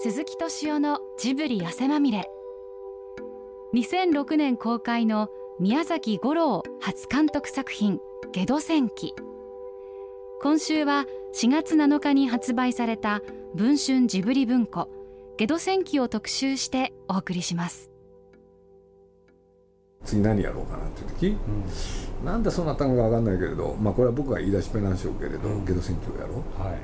鈴木敏夫のジブリ汗まみれ。2006年公開の宮崎五郎初監督作品「ゲド戦記」今週は4月7日に発売された文春ジブリ文庫「ゲド戦記」を特集してお送りします。次何やろうかなっていう時、うん、なんでそうなったのか分かんないけれど、まあ、これは僕が言い出しっぺなんでしょうけれど、うん、ゲド戦記をやろう、はい、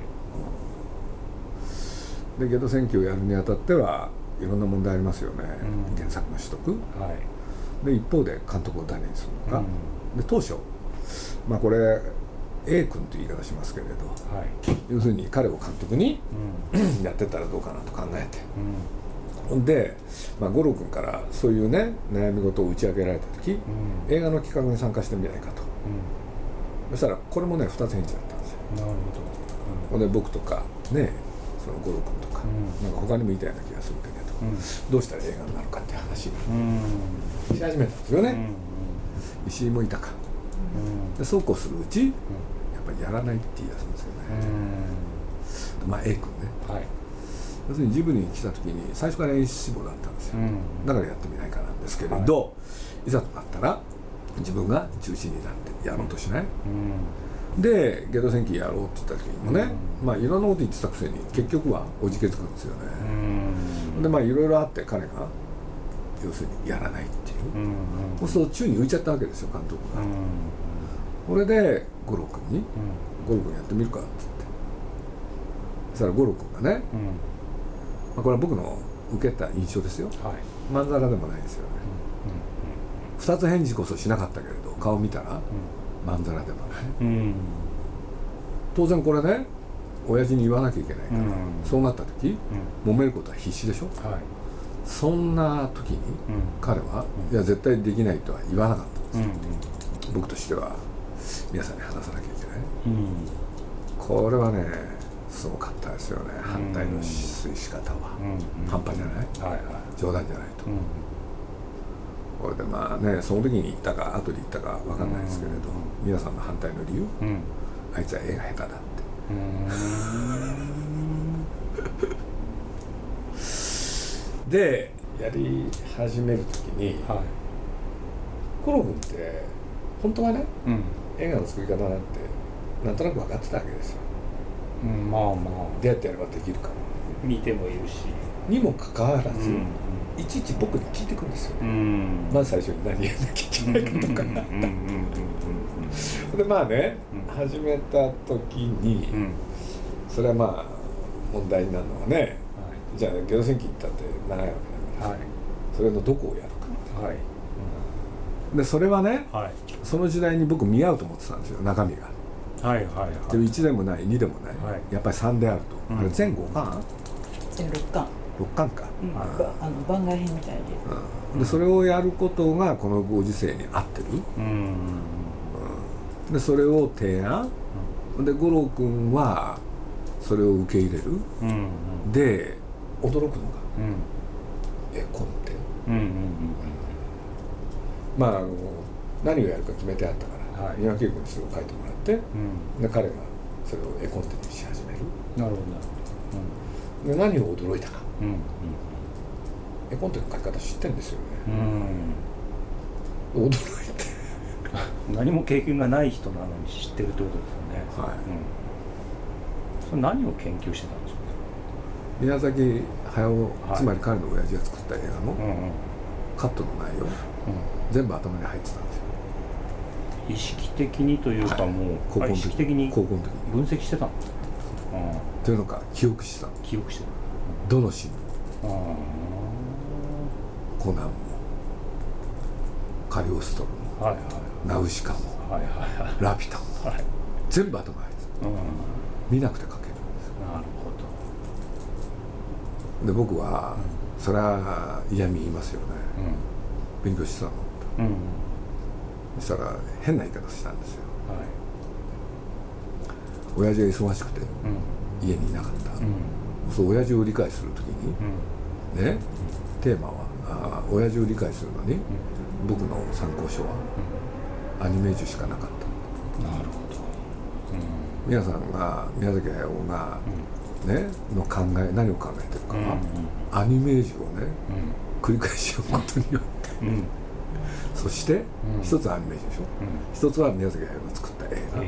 でゲド戦記をやるにあたってはいろんな問題ありますよね、うん、原作の取得、はい、で一方で監督を誰にするのか、で当初まあこれ A 君という言い方しますけれど、はい、要するに彼を監督に、やってたらどうかなと考えて、で、まあ、五郎君からそういうね悩み事を打ち明けられた時、うん、映画の企画に参加してみないかと、うん、そしたらこれもね2つ返事だったんですよ。なるほど、ほ、うんで僕とかねその五郎君とか、うん、なんか他にもいたような気がするけれど、どうしたら映画になるかっていう話にし始めたんですよね、石井もいたか、でそうこうするうち、やっぱりやらないって言い出すんですよね、まあ A 君ね、はい。要するにジブリに来た時に最初から演出志望だったんですよ、うん、だからやってみないかなんですけれど、はい、いざとなったら自分が中心になってやろうとしない、うん、でゲド戦記やろうって言った時にもね、うん、まあいろんなこと言ってたくせに結局はおじけつくんですよね、でまあいろいろあって彼が要するにやらないっていう、うんそうすると宙に浮いちゃったわけですよ監督が、これで五郎君に「五郎君やってみるか」っつって。そしたら五郎君がね、まあ、これは僕の受けた印象ですよ、はい、まんざらでもないですよね、うんうん、2つ返事こそしなかったけれど顔見たら、まんざらでもない、うん、当然これね親父に言わなきゃいけないから、そうなった時、揉めることは必死でしょ、はい、そんな時に彼は、いや絶対できないとは言わなかったんですよ、僕としては皆さんに話さなきゃいけない、これはねすごかったですよね、反対の推し方は、半端じゃない、はいはい、冗談じゃないと、これでまあねその時に言ったか後で言ったか分かんないですけれど、皆さんの反対の理由、あいつは絵が下手だって。でやり始める時に、はい、コロ君って本当はね、うん、映画の作り方なんてなんとなく分かってたわけですよ。うん、まあまあ。どうやってやればできるか見てもいるし。にもかかわらず、うん、いちいち僕に聞いてくるんですよ。ね、うん、まず最初に何やんなきゃいけないかとかでまあね、始めた時に、それはまあ問題になるのはね、はい、じゃあゲド戦記行ったって長いわけだから、はい、それのどこをやるか、はい、でそれはね、はい、その時代に僕見合うと思ってたんですよ中身が。はいはいはい、でも1でもない2でもない、はい、やっぱり3であると、うん、あれ全5巻？全6巻6巻か、うん、あの番外編みたいで,、うん、でそれをやることがこのご時世に合ってる、うん。でそれを提案、で五郎君はそれを受け入れる、うんで驚くのが、うん、えコンテ、うんうんうん、まああの何をやるか決めてあったから、はい、三輪稽古にそれを書いてもらって、うん、で彼がそれを絵コンテにし始める。なるほど、うん、で何を驚いたか、うんうん、絵コンテの書き方知ってんですよね、うん、驚いて。何も経験がない人なのに知ってるってことですよね。はい、うん、それ何を研究してたんですか？宮崎駿、つまり彼の親父が作った映画のカットの内容、うん、全部頭に入ってたんですよ。意識的にというかもう、はい、意識的に分析してたんですというのか記憶してた記憶してた。どのシーン？コナンも。カリオストロも、はいはい、ナウシカも、はいはいはい、ラピュタも、はい、全部頭入ってた、見なくて書ける。んですなるほど。で僕は、それは嫌味言いますよね、うん、勉強してたの、うん。そしたら変な言い方したんですよ、はい、親父が忙しくて家にいなかった、うん、そう親父を理解する時に、うん、ねテーマはあ親父を理解するのに、僕の参考書はアニメージュしかなかった。なるほど、皆さんが宮崎駿がねの考え何を考えてるか、アニメージュをね、繰り返し読むことによって、そして、一つはアニメージュでしょ、一つは宮崎駿が作った映画、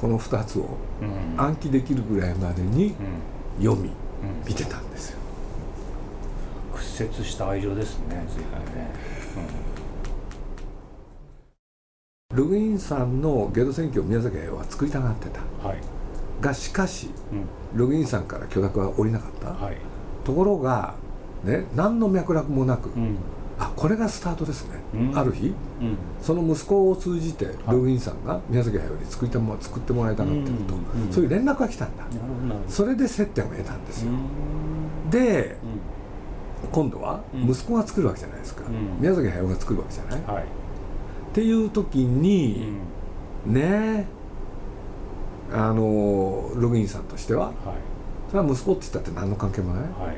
この2つを暗記できるぐらいまでに読み、見てたんですよ。屈折した愛情ですね随分ね、ルグインさんのゲド選挙を宮崎駿は作りたがってた、はい、がしかし、うん、ルグインさんから許諾は下りなかった、はい、ところがね何の脈絡もなく、うん、あこれがスタートですね、うん、ある日、その息子を通じてルグインさんが宮崎駿に作りたも作ってもらいたがってると、そういう連絡が来たんだ。それで接点を得たんですよ、で、今度は息子が作るわけじゃないですか、宮崎駿が作るわけじゃない、はい。っていう時に、うん、ねあのログインさんとしては、はい、それは息子って言ったって何の関係もない、はい、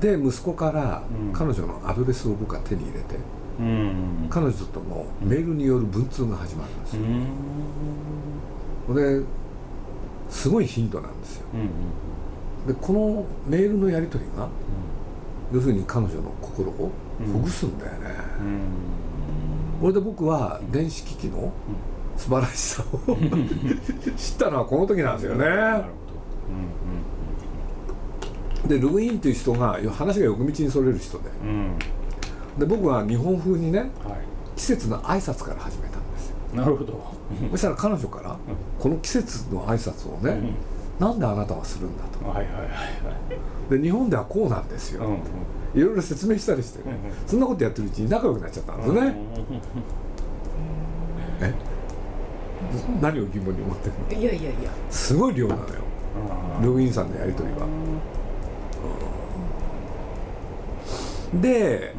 で息子から彼女のアドレスを僕は手に入れて、うん、彼女とのメールによる文通が始まるんですよ、うん、ですごいヒントなんですよ、でこのメールのやり取りが、要するに彼女の心をほぐすんだよね、これで僕は電子機器の素晴らしさを 知ったのはこの時なんですよね。でルグインっていう人が話が横道にそれる人で、で僕は日本風にね、季節の挨拶から始めたんですよ。なるほど。そしたら彼女からこの季節の挨拶をね、なんであなたはするんだと。はいはいはいはい、で日本ではこうなんですよ。いろいろ説明したりしてね、そんなことやってるうちに仲良くなっちゃったんですよね、え？何を疑問に思ってるの？いやいやいや。すごい量なのよ。ルグインさんのやり取りは、で、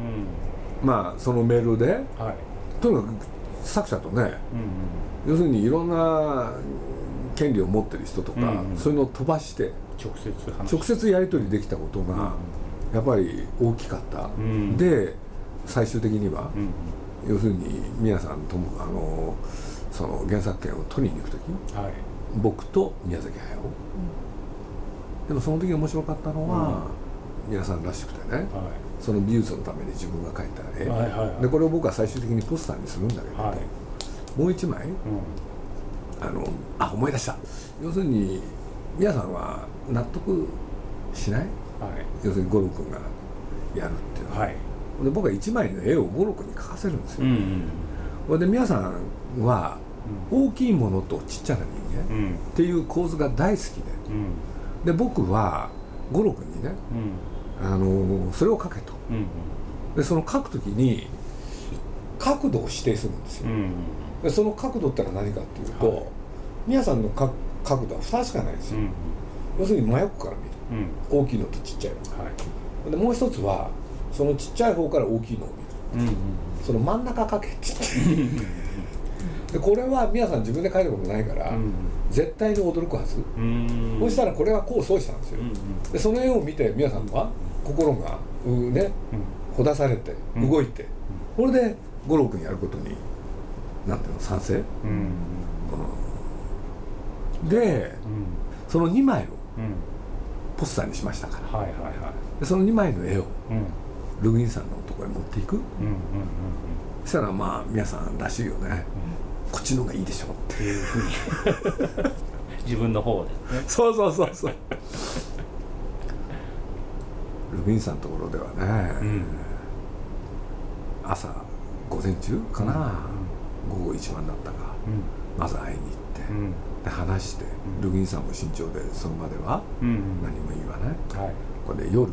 まあそのメールで、はい、とにかく作者とね、うんうん、要するにいろんな権利を持ってる人とか、うんうん、そういうのを飛ばして直接直接やり取りできたことが、うんうん。やっぱり大きかった、うん、で最終的には、うん、要するに宮さんともあのその原作権を取りに行く時、はい、僕と宮崎駿、でもその時面白かったのは、皆さんらしくてね、はい、その美術のために自分が描いた絵、はいはいはい、でこれを僕は最終的にポスターにするんだけど、はい、もう一枚、あのあ思い出した。要するに皆さんは納得しない？はい、要するに五郎君がやるっていうの。は、はい、で僕は1枚の絵を五郎君に描かせるんですよ、うんうん、で皆さんは大きいものとちっちゃな人間っていう構図が大好きで、うん、で僕は五郎君にね、うん、あのそれを描けと、でその描く時に角度を指定するんですよ、うん、でその角度ってのは何かっていうと、はい、皆さんの角度は2しかないですよ、要するに真横から見る大きいのとちっちゃいの、はい、でもう一つはそのちっちゃい方から大きいのを見る、その真ん中かけって言って でこれは皆さん自分で書いたことないから、うん、絶対に驚くはず、うん、そしたらこれはこうそうしたんですよ、うんうん、でその絵を見て皆さんは心がうね、ほだされて動いて、これで五郎君やることになんていうの賛成、で、その2枚を、ポスターにしましたから、はいはいはい、でその2枚の絵を、ルグインさんのところへ持っていく、うんうんうんうん、そしたらまあ皆さんらしいよね、うん、こっちの方がいいでしょっていうふうに。自分の方で、ね、そうそうそうそう。ルグインさんのところではね、うん、朝午前中かな、うん。うん、午後一番だったか、まず会いに行って、で話して、ルギンさんも慎重でその場では何も言わない、はい、これで夜、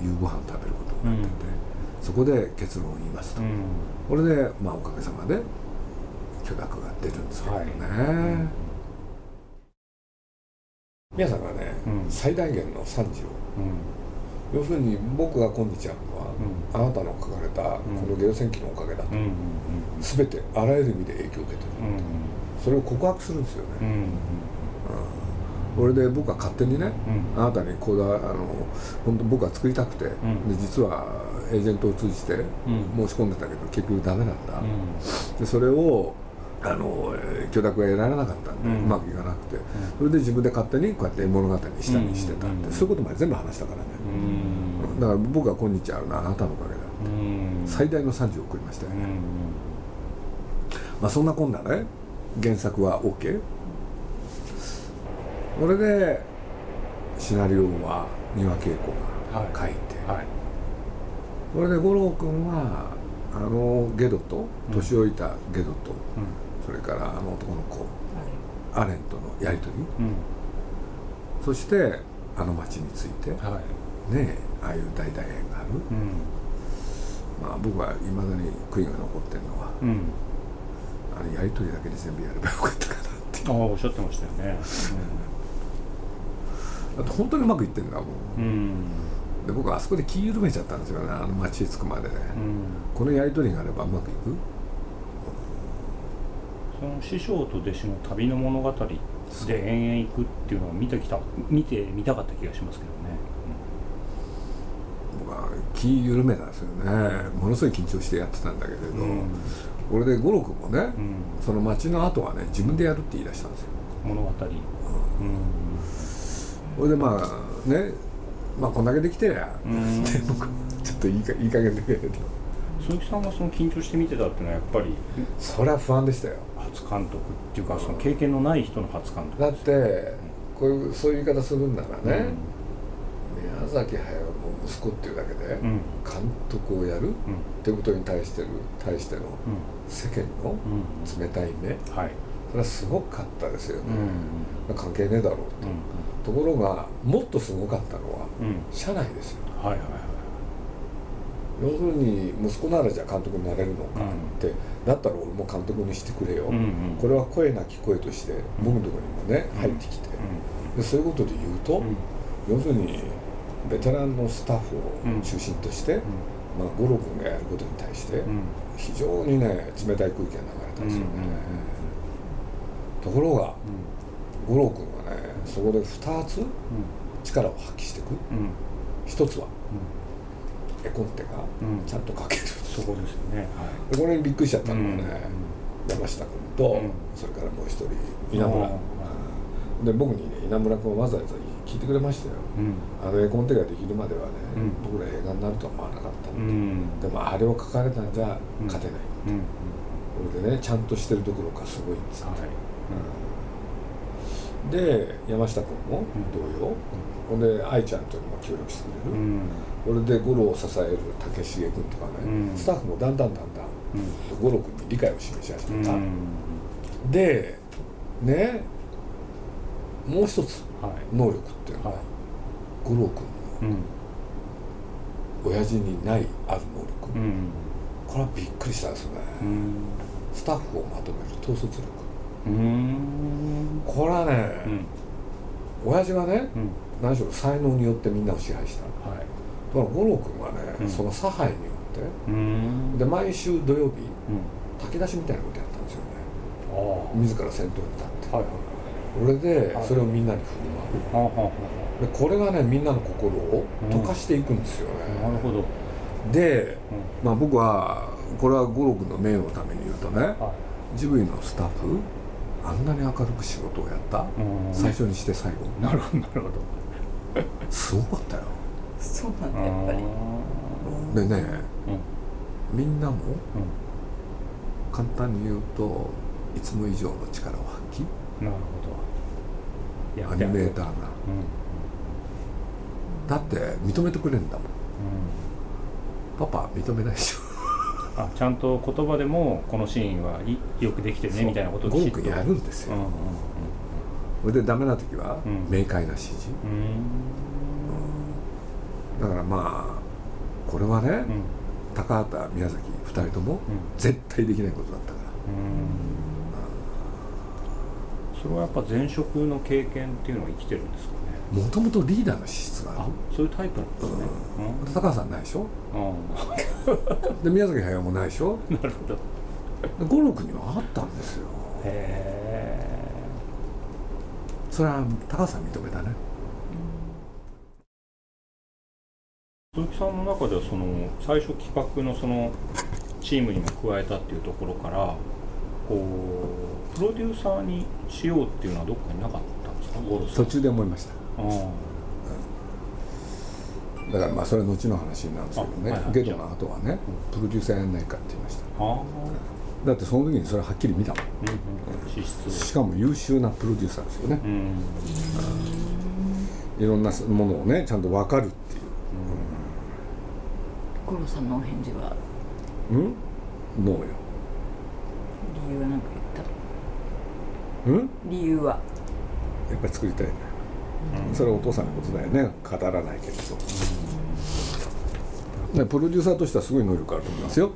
夕ご飯食べることになってて、そこで結論を言いますと、これで、まあ、おかげさまで許諾が出るんですけどね、はい、皆さんがね、最大限の賛辞を、要するに僕が今日あるのは、あなたの書かれたこのゲオ戦記のおかげだと、全てあらゆる意味で影響を受けてる、それを告白するんですよね、うんで僕は勝手にね、うん、あなたにこうだあの本当僕は作りたくて、うん、で実はエージェントを通じて申し込んでたけど、結局ダメだった、でそれをあの許諾が得られなかったんで、うん、うまくいかなくて、それで自分で勝手にこうやって物語にしたりしてたって、そういうことまで全部話したからね、だから僕は今日あるのはあなたのおかげだって、最大の賛辞を送りましたよね、まあそんなこんなね原作は OK これでシナリオは丹羽恵子が書いて、はい。はい、これで五郎君はあのゲドと年老いたゲドと、うん、それからあの男の子、アレンとのやり取り、うん、そしてあの町について、はい、ねああいう大大円がある、うん、まあ僕はいまだに悔いが残ってるのは、あれやり取りだけで全部やればよかったかなってああおっしゃってましたよね、だって本当にうまくいってんだもん。で僕はあそこで気緩めちゃったんですよね。あの町に着くまで。ね、うん、このやり取りがあればうまくいくその師匠と弟子の旅の物語で延々行くっていうのを見てきた見てみたかった気がしますけどね、うん、僕は気緩めたんですよね。ものすごい緊張してやってたんだけれど、うん、これで五郎君もね、その町の後はね自分でやるって言い出したんですよ。物語。うん。それでまあねまあこんだけできてりゃ って僕ちょっといいかいい加減だけど。鈴木さんがその緊張して見てたっていうのはやっぱりそれは不安でしたよ初監督っていうかその経験のない人の初監督だってこういうそういう言い方するんならね、宮崎駿の息子っていうだけで監督をやる、っていうことに対してる対しての世間の冷たい目、はい、それはすごかったですよね、関係ねえだろうと、ところがもっとすごかったのは、社内ですよ、はいはいはい、要するに息子ならじゃあ監督になれるのかって、だったら俺も監督にしてくれよ、うんうん、これは声なき声として僕のところにもね、入ってきて、でそういうことで言うと、要するにベテランのスタッフを中心として、まあ、五郎君がやることに対して非常にね冷たい空気が流れたんですよね、ところが、五郎君はねそこで2つ力を発揮していく、一つは、絵コンテがちゃんと描ける、そこですよね、でこれにびっくりしちゃったのがね、山下君と、それからもう一人稲村、で僕にね稲村君わざわざ聞いてくれましたよ、あの絵コンテができるまではね、僕ら映画になるとは思わなかったって、でもあれを描かれたんじゃ勝てないって、これでねちゃんとしてるどころかすごいんですって、で山下君も同様、ほんで愛ちゃんというのも協力してくれる、これで五郎を支える武重君とかね、スタッフもだんだんだんだん五郎君に理解を示し始めた、でねもう一つ能力っていうのは、五郎君の親父にないある能力、これはびっくりしたんですよね、スタッフをまとめる統率力。これはね、うん、親父はね、うん、何しろ才能によってみんなを支配した、はい、だから五郎君はね、うん、その差配によってで毎週土曜日、炊き出しみたいなことやったんですよね。自ら先頭に立って、はいはい、それでそれをみんなに振る舞う、はい、でこれがねみんなの心を溶かしていくんですよね、なるほど。で、まあ僕はこれは五郎君の名誉のために言うとね、はい、ジブリのスタッフあんなに明るく仕事をやった、最初にして最後。なるほどなるほど。すごかったよそうなんだやっぱり。でね、みんなも、簡単に言うといつも以上の力を発揮。なるほど。アニメーターが、だって認めてくれるんだもん、パパ認めないでしょ。あちゃんと言葉でもこのシーンはいよくできてるねみたいなことをきちやるんですよ、それでダメな時は明快な指示、うん、だからまあこれはね、高畑宮崎2人とも絶対できないことだったから、それはやっぱ前職の経験っていうのは生きてるんですかもともとリーダーの資質がある。そういうタイプなんですね、うん、高橋さんないでしょ、うん、で宮崎駿もないでしょ？なるほど。五六にはあったんですよ。へえ。それは高橋さん認めたね鈴木さんの中ではその最初企画のそのチームにも加えたっていうところからこうプロデューサーにしようっていうのはどっかになかったんですか？ゴロ途中で思いました。だからまあそれは後の話なんですけどね、はいはい、ゲドの後はね、プロデューサーやんないかって言いました。だってその時にそれはっきり見たもん、うん、しかも優秀なプロデューサーですよね、いろんなものをねちゃんと分かるって五郎さんのお返事は。うん？ノーよ。理由は何か言った？うん？理由は。やっぱり作りたいね、うん、それはお父さんのことだよね。語らないけれど、うん、プロデューサーとしてはすごい能力あると思いますよ、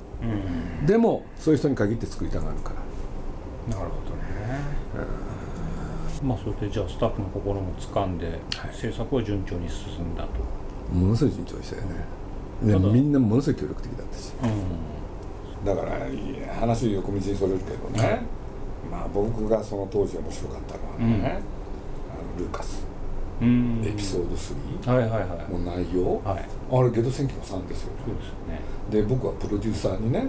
うん、でもそういう人に限って作りたがるから。なるほどね、うん、まあそれでじゃあスタッフの心も掴んで、はい、制作は順調に進んだと。ものすごい順調でしたよね、ねみんなものすごい協力的だったし、だから話横道にそれるけどね、まあ僕がその当時面白かったのはね、あのルーカス。エピソード3の内容、はい、あれゲド戦記の3ですよね。で僕はプロデューサーにね、あの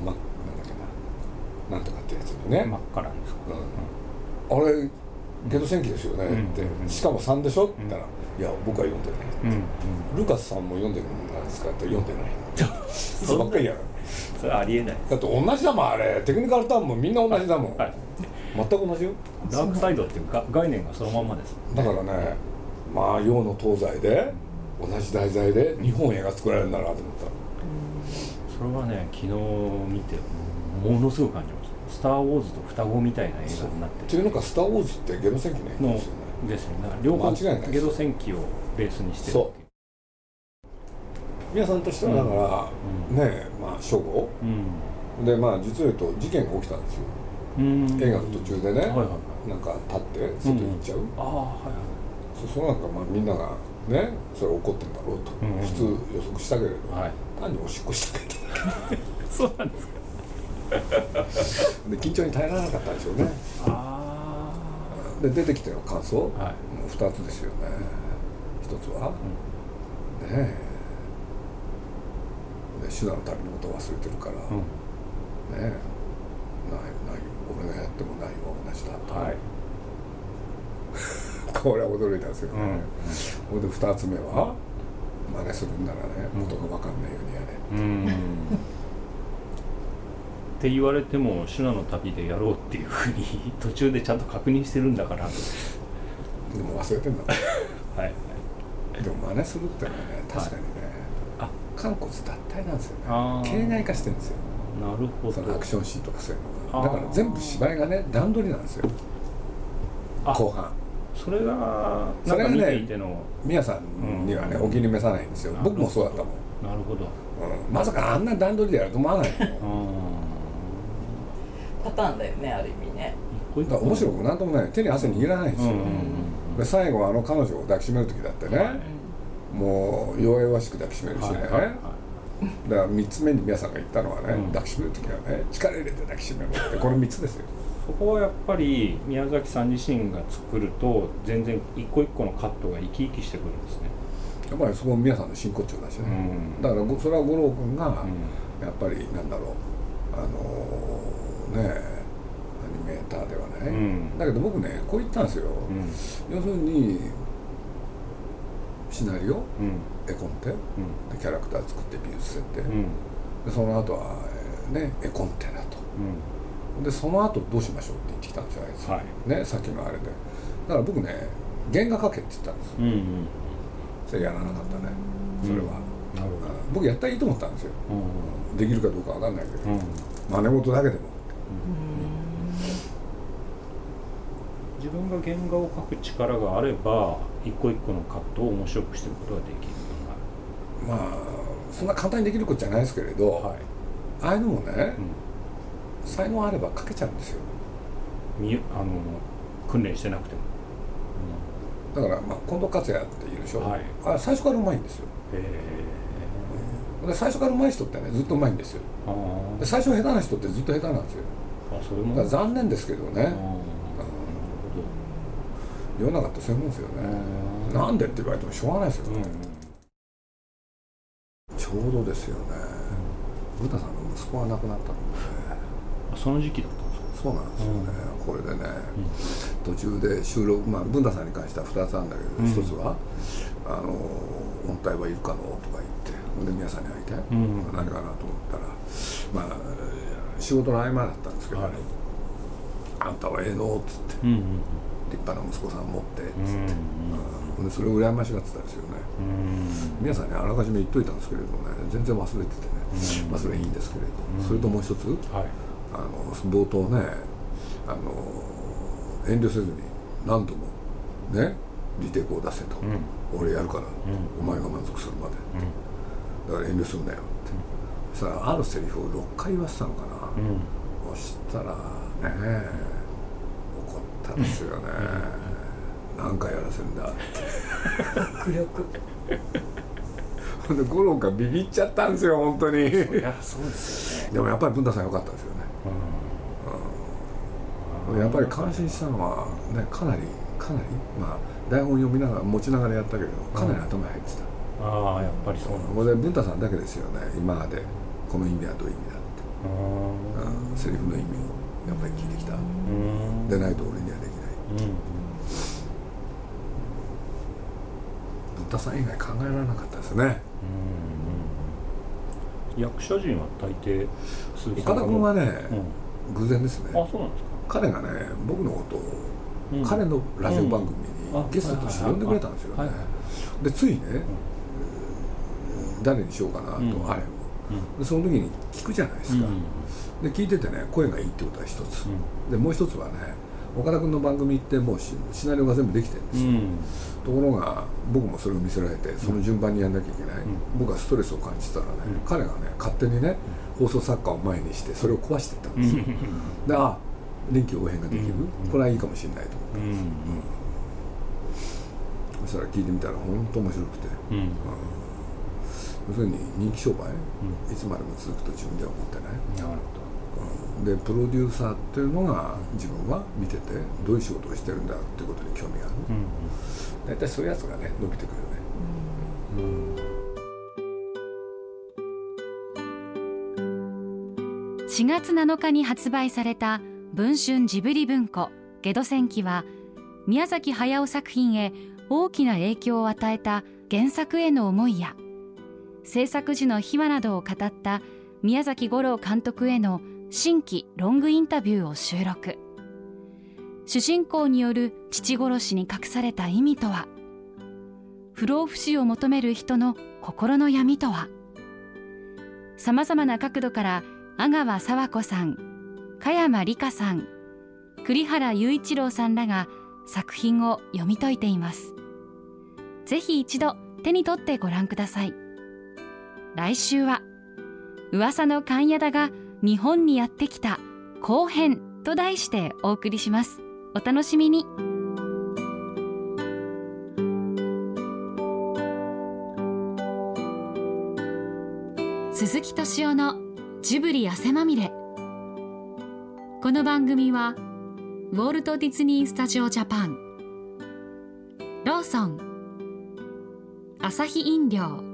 まなんだっけななんとかってやつにね。真っ赤なんですか、うん、あれゲド戦記ですよねって、しかも3でしょ？って言ったら、いや僕は読んでない、ルカスさんも読んでるんですか？って読んでない。そばっかりや。るそれはありえない。だって同じだもんあれ。テクニカルターンもみんな同じだもん、はい、全く同じよ。ダークサイドっていうか概念がそのまんまです、だからねまあ洋の東西で同じ題材で日本映画作られるんだなと思った。それはね昨日見てものすごく感じました「スター・ウォーズ」と双子みたいな映画になってっていうのか「スター・ウォーズ」ってゲド戦記の映画ですよねですよね両方ゲド戦記をベースにしてるそう。皆さんとしてはだから、うん、ねまあ初号、うん、でまあ実を言うと事件が起きたんですよ、うん、映画の途中でね、なんか立って外に行っちゃう、ああはいはい。そその中まあみんながねそれ怒ってんだろうと、普通予測したけれど、はい、単におしっこしたけど。そうなんですか。で緊張に耐えられなかったんでしょうね。ああで出てきての感想、はい、2つですよね。一つは、ねえ。ね手段の旅のことを忘れてるから、うん、ねないない俺がやってもないは同じだと、はい、これは驚いたんですよね、ほ、うん。で2つ目は真似するんならね元が分かんないようにやれ、うんって言われても修羅の旅でやろうっていうふうに 途中でちゃんと確認してるんだから。でも忘れてんだ。はい、でも真似するってのはね確かにね、肝骨脱退なんですよね。形骸化してるんですよ。なるほど。そのアクションシーンとかそういうのが。だから全部芝居がね段取りなんですよ。後半。それがそれがね宮さんにはね、お気に召さないんですよ。僕もそうだったもん。なるほど、うん、まさかあんな段取りでやると思わないパターンだよねある意味ね。だ面白くなんともない。手に汗握らないんですよ、で最後あの彼女を抱きしめる時だってね、もう弱々しく抱きしめるしね、はいはいはい、だから3つ目に皆さんが言ったのはね、うん、抱きしめる時はね力入れて抱きしめるってこの3つですよ。そこはやっぱり宮崎さん自身が作ると全然一個一個のカットが生き生きしてくるんですね。やっぱりそこも皆さんの真骨頂だしね、うん、だからそれは五郎君がやっぱりなんだろう。あのー、ねアニメーターではね、うん、だけど僕ねこう言ったんですよ、要するにシナリオ、絵コンテ、でキャラクター作って美術設定、でその後は、ね絵コンテだと、でその後どうしましょうって言ってきたんですよあいつ、はい、ねさっきのあれで。だから僕ね原画描けって言ったんです、うんうん、それやらなかったね。それは、なるほど。僕やったらいいと思ったんですよ、うん、できるかどうか分かんないけど、うん、真似事だけでも、自分が原画を描く力があれば一個一個のカットを面白くしてることができるまあそんな簡単にできることじゃないですけれど、はい、ああいうのもね、うん、才能あれば描けちゃうんですよ。みあの訓練してなくても、うん、だから、まあ、近藤克也っているでしょ、はい、あ最初からうまいんですよ。へえで最初からうまい人ってねずっとうまいんですよ。で最初下手な人ってずっと下手なんですよ。あそれも。残念ですけどね。世の中ってそういうもんですよね。なんでって言われてもしょうがないですよ。ね、うん、ちょうどですよね、うん、ブタさんの息子が亡くなったの。でその時期だったんですか？そうなんですよね、うん、これでね、うん、途中で収録まあ文太さんに関しては2つあるんだけど、うん、1つは「あの音体はいるかの?」とか言ってで皆さんに会いたい、うん、何かなと思ったらまあ仕事の合間だったんですけど、はい、あんたはええの?」っつって、うんうん、立派な息子さん持って」っつって、うん、それを羨ましがってたんですよね、皆さんにあらかじめ言っといたんですけれどもね。全然忘れててね、まあそれいいんですけれど、それともう一つ、はい、あの冒頭ねあの遠慮せずに何度もねリテイクを出せと、俺やるから、お前が満足するまで、だから遠慮すんなよって、そしたらあるセリフを6回言わせたのかな、そしたらね怒ったんですよね、何回やらせんだ迫力。で五郎がビビっちゃったんですよ本当に。いやそうですよね。でもやっぱり文太さん良かったですよね、うん、やっぱり感心したのはねかなりかなり。まあ台本読みながら持ちながらやったけどかなり頭に入ってた、ああやっぱりそうなんです、ね、文太さんだけですよね。今まで。この意味はどういう意味だって、うん、セリフの意味をやっぱり聞いてきた。でないと俺にはできない、うん。文太さん以外考えられなかったですね。役者陣は大抵岡田君はね、うん、偶然ですね。あそうなんですか。彼がね僕のことを、うん、彼のラジオ番組にゲストとして呼んでくれたんですよね、でついね、誰にしようかなと、あれを、でその時に聞くじゃないですか、で聞いててね声がいいってことは一つ、でもう一つはね岡田君の番組ってもうシナリオが全部できてるんですよ、ところが僕もそれを見せられてその順番にやんなきゃいけない、僕はストレスを感じたらね、彼がね勝手にね放送作家を前にしてそれを壊していったんですよ、であ臨機応変ができる、これはいいかもしれないと思ったんです、そしたら聞いてみたら本当面白くて、うん、要するに人気商売、うん、いつまでも続くと自分では思ってない？なるほど、うん、でプロデューサーっていうのが自分は見ててどういう仕事をしてるんだっていうことに興味がある、大体そういうやつがね伸びてくるよね、4月7日に発売された文春ジブリ文庫ゲド戦記は宮崎駿作品へ大きな影響を与えた原作への思いや制作時の秘話などを語った宮崎五郎監督への新規ロングインタビューを収録。主人公による父殺しに隠された意味とは？不老不死を求める人の心の闇とは？さまざまな角度から阿川佐和子さん加山里香さん栗原雄一郎さんらが作品を読み解いています。ぜひ一度手に取ってご覧ください。来週は噂の勘屋田が日本にやってきた後編と題してお送りします。お楽しみに。鈴木敏夫のジブリ汗まみれ。この番組はウォルト・ディズニー・スタジオ・ジャパン。ローソン。アサヒ飲料。